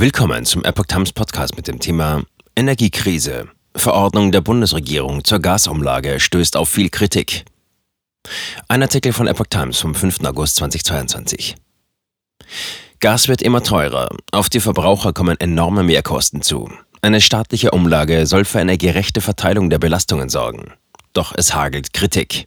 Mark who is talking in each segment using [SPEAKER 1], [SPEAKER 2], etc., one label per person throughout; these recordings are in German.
[SPEAKER 1] Willkommen zum Epoch Times Podcast mit dem Thema Energiekrise. Verordnung der Bundesregierung zur Gasumlage stößt auf viel Kritik. Ein Artikel von Epoch Times vom 5. August 2022. Gas wird immer teurer. Auf die Verbraucher kommen enorme Mehrkosten zu. Eine staatliche Umlage soll für eine gerechte Verteilung der Belastungen sorgen. Doch es hagelt Kritik.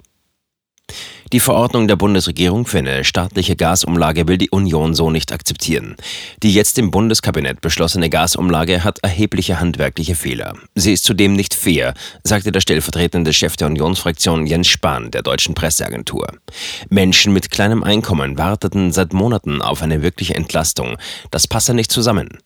[SPEAKER 1] Die Verordnung der Bundesregierung für eine staatliche Gasumlage will die Union so nicht akzeptieren. Die jetzt im Bundeskabinett beschlossene Gasumlage hat erhebliche handwerkliche Fehler. Sie ist zudem nicht fair, sagte der stellvertretende Chef der Unionsfraktion Jens Spahn der deutschen Presseagentur. Menschen mit kleinem Einkommen warteten seit Monaten auf eine wirkliche Entlastung. Das passe nicht zusammen.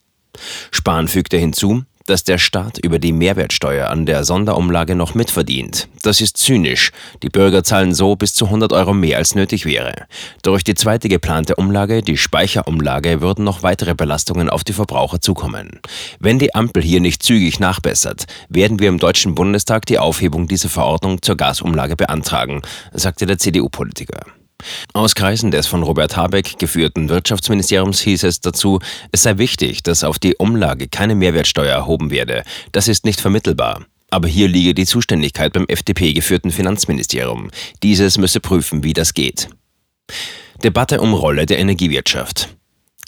[SPEAKER 1] Spahn fügte hinzu, dass der Staat über die Mehrwertsteuer an der Sonderumlage noch mitverdient. Das ist zynisch. Die Bürger zahlen so bis zu 100 Euro mehr als nötig wäre. Durch die zweite geplante Umlage, die Speicherumlage, würden noch weitere Belastungen auf die Verbraucher zukommen. Wenn die Ampel hier nicht zügig nachbessert, werden wir im Deutschen Bundestag die Aufhebung dieser Verordnung zur Gasumlage beantragen, sagte der CDU-Politiker. Aus Kreisen des von Robert Habeck geführten Wirtschaftsministeriums hieß es dazu, es sei wichtig, dass auf die Umlage keine Mehrwertsteuer erhoben werde. Das ist nicht vermittelbar. Aber hier liege die Zuständigkeit beim FDP geführten Finanzministerium. Dieses müsse prüfen, wie das geht. Debatte um Rolle der Energiewirtschaft.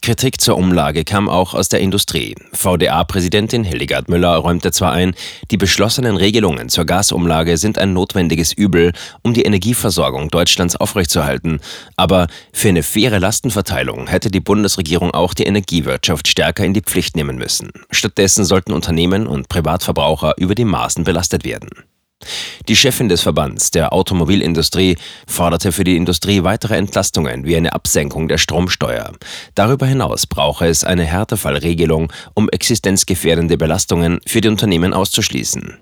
[SPEAKER 1] Kritik zur Umlage kam auch aus der Industrie. VDA-Präsidentin Hildegard Müller räumte zwar ein, die beschlossenen Regelungen zur Gasumlage sind ein notwendiges Übel, um die Energieversorgung Deutschlands aufrechtzuerhalten, aber für eine faire Lastenverteilung hätte die Bundesregierung auch die Energiewirtschaft stärker in die Pflicht nehmen müssen. Stattdessen sollten Unternehmen und Privatverbraucher über die Maßen belastet werden. Die Chefin des Verbands der Automobilindustrie forderte für die Industrie weitere Entlastungen wie eine Absenkung der Stromsteuer. Darüber hinaus brauche es eine Härtefallregelung, um existenzgefährdende Belastungen für die Unternehmen auszuschließen.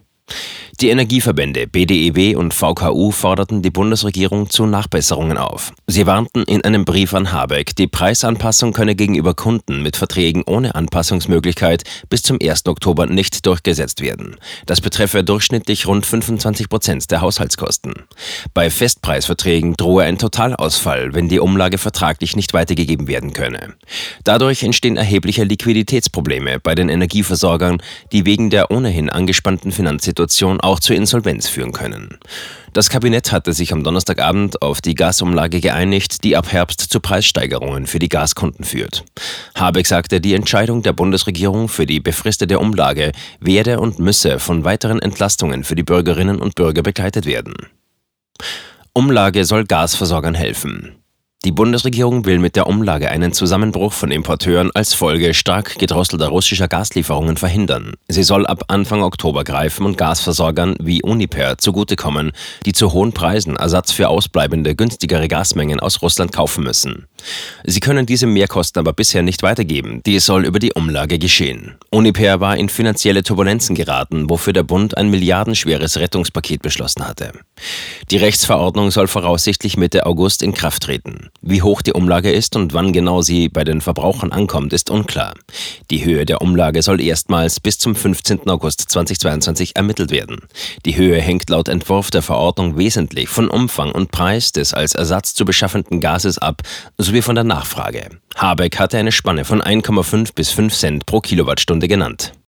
[SPEAKER 1] Die Energieverbände BDEW und VKU forderten die Bundesregierung zu Nachbesserungen auf. Sie warnten in einem Brief an Habeck, die Preisanpassung könne gegenüber Kunden mit Verträgen ohne Anpassungsmöglichkeit bis zum 1. Oktober nicht durchgesetzt werden. Das betreffe durchschnittlich rund 25 Prozent der Haushaltskosten. Bei Festpreisverträgen drohe ein Totalausfall, wenn die Umlage vertraglich nicht weitergegeben werden könne. Dadurch entstehen erhebliche Liquiditätsprobleme bei den Energieversorgern, die wegen der ohnehin angespannten Finanzsituation auch zur Insolvenz führen können. Das Kabinett hatte sich am Donnerstagabend auf die Gasumlage geeinigt, die ab Herbst zu Preissteigerungen für die Gaskunden führt. Habeck sagte, die Entscheidung der Bundesregierung für die befristete Umlage werde und müsse von weiteren Entlastungen für die Bürgerinnen und Bürger begleitet werden. Umlage soll Gasversorgern helfen. Die Bundesregierung will mit der Umlage einen Zusammenbruch von Importeuren als Folge stark gedrosselter russischer Gaslieferungen verhindern. Sie soll ab Anfang Oktober greifen und Gasversorgern wie Uniper zugutekommen, die zu hohen Preisen Ersatz für ausbleibende günstigere Gasmengen aus Russland kaufen müssen. Sie können diese Mehrkosten aber bisher nicht weitergeben. Dies soll über die Umlage geschehen. Uniper war in finanzielle Turbulenzen geraten, wofür der Bund ein milliardenschweres Rettungspaket beschlossen hatte. Die Rechtsverordnung soll voraussichtlich Mitte August in Kraft treten. Wie hoch die Umlage ist und wann genau sie bei den Verbrauchern ankommt, ist unklar. Die Höhe der Umlage soll erstmals bis zum 15. August 2022 ermittelt werden. Die Höhe hängt laut Entwurf der Verordnung wesentlich von Umfang und Preis des als Ersatz zu beschaffenden Gases ab sowie von der Nachfrage. Habeck hatte eine Spanne von 1,5 bis 5 Cent pro Kilowattstunde genannt.